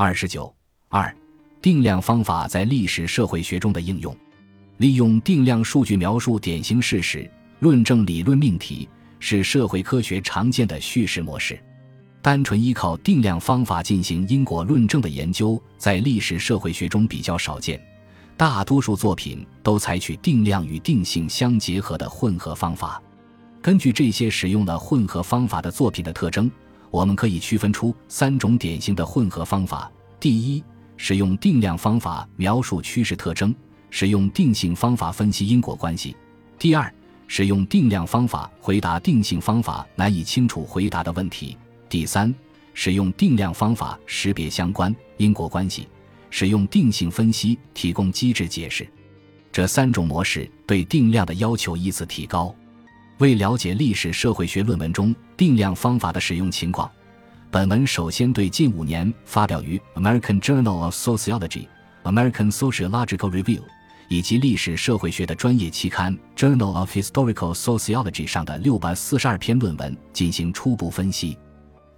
二十九二，定量方法在历史社会学中的应用，利用定量数据描述典型事实、论证理论命题，是社会科学常见的叙事模式。单纯依靠定量方法进行因果论证的研究，在历史社会学中比较少见。大多数作品都采取定量与定性相结合的混合方法。根据这些使用了混合方法的作品的特征。我们可以区分出三种典型的混合方法：第一，使用定量方法描述趋势特征，使用定性方法分析因果关系；第二，使用定量方法回答定性方法难以清楚回答的问题；第三，使用定量方法识别相关因果关系，使用定性分析提供机制解释。这三种模式对定量的要求依次提高。为了解历史社会学论文中定量方法的使用情况，本文首先对近五年发表于《American Journal of Sociology》、《American Sociological Review》以及历史社会学的专业期刊《Journal of Historical Sociology》上的六百四十二篇论文进行初步分析。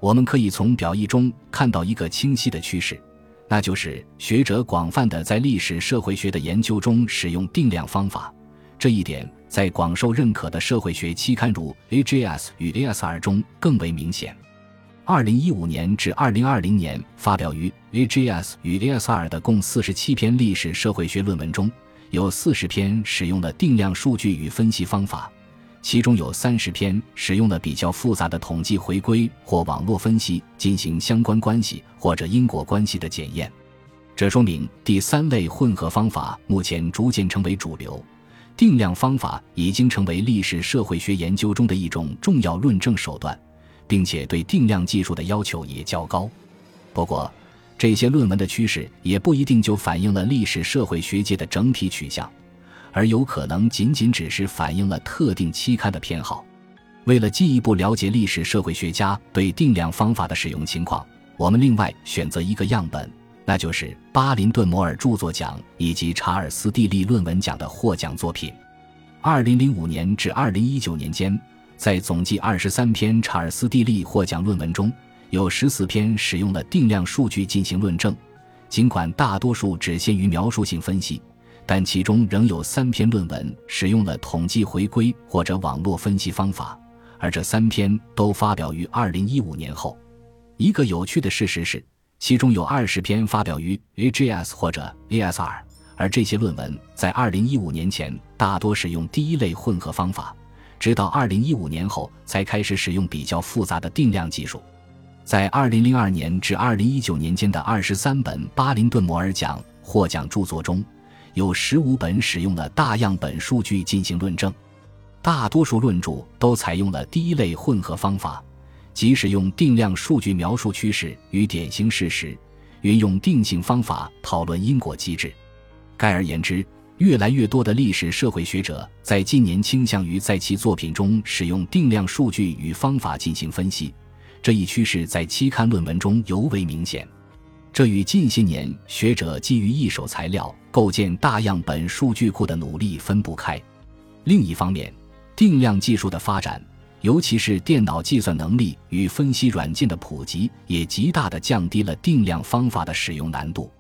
我们可以从表意中看到一个清晰的趋势，那就是学者广泛的在历史社会学的研究中使用定量方法。这一点在广受认可的社会学期刊如 AJS 与 ASR 中更为明显。二零一五年至二零二零年发表于 AJS 与 ASR 的共四十七篇历史社会学论文中，有四十篇使用了定量数据与分析方法，其中有三十篇使用了比较复杂的统计回归或网络分析进行相关关系或者因果关系的检验。这说明第三类混合方法目前逐渐成为主流。定量方法已经成为历史社会学研究中的一种重要论证手段，并且对定量技术的要求也较高。不过，这些论文的趋势也不一定就反映了历史社会学界的整体取向，而有可能仅仅只是反映了特定期刊的偏好。为了进一步了解历史社会学家对定量方法的使用情况，我们另外选择一个样本。那就是巴林顿摩尔著作奖以及查尔斯蒂利论文奖的获奖作品。二零零五年至二零一九年间，在总计二十三篇查尔斯蒂利获奖论文中，有十四篇使用了定量数据进行论证。尽管大多数只限于描述性分析，但其中仍有三篇论文使用了统计回归或者网络分析方法，而这三篇都发表于二零一五年后。一个有趣的事实是。其中有二十篇发表于 AJS 或者 ASR，而这些论文在二零一五年前大多使用第一类混合方法，直到二零一五年后才开始使用比较复杂的定量技术。在二零零二年至二零一九年间的二十三本巴林顿摩尔奖获奖著作中，有十五本使用了大样本数据进行论证，大多数论著都采用了第一类混合方法。即使用定量数据描述趋势与典型事实，运用定性方法讨论因果机制。概而言之，越来越多的历史社会学者在近年倾向于在其作品中使用定量数据与方法进行分析。这一趋势在期刊论文中尤为明显。这与近些年学者基于一手材料构建大样本数据库的努力分不开。另一方面，定量技术的发展。尤其是电脑计算能力与分析软件的普及，也极大地降低了定量方法的使用难度。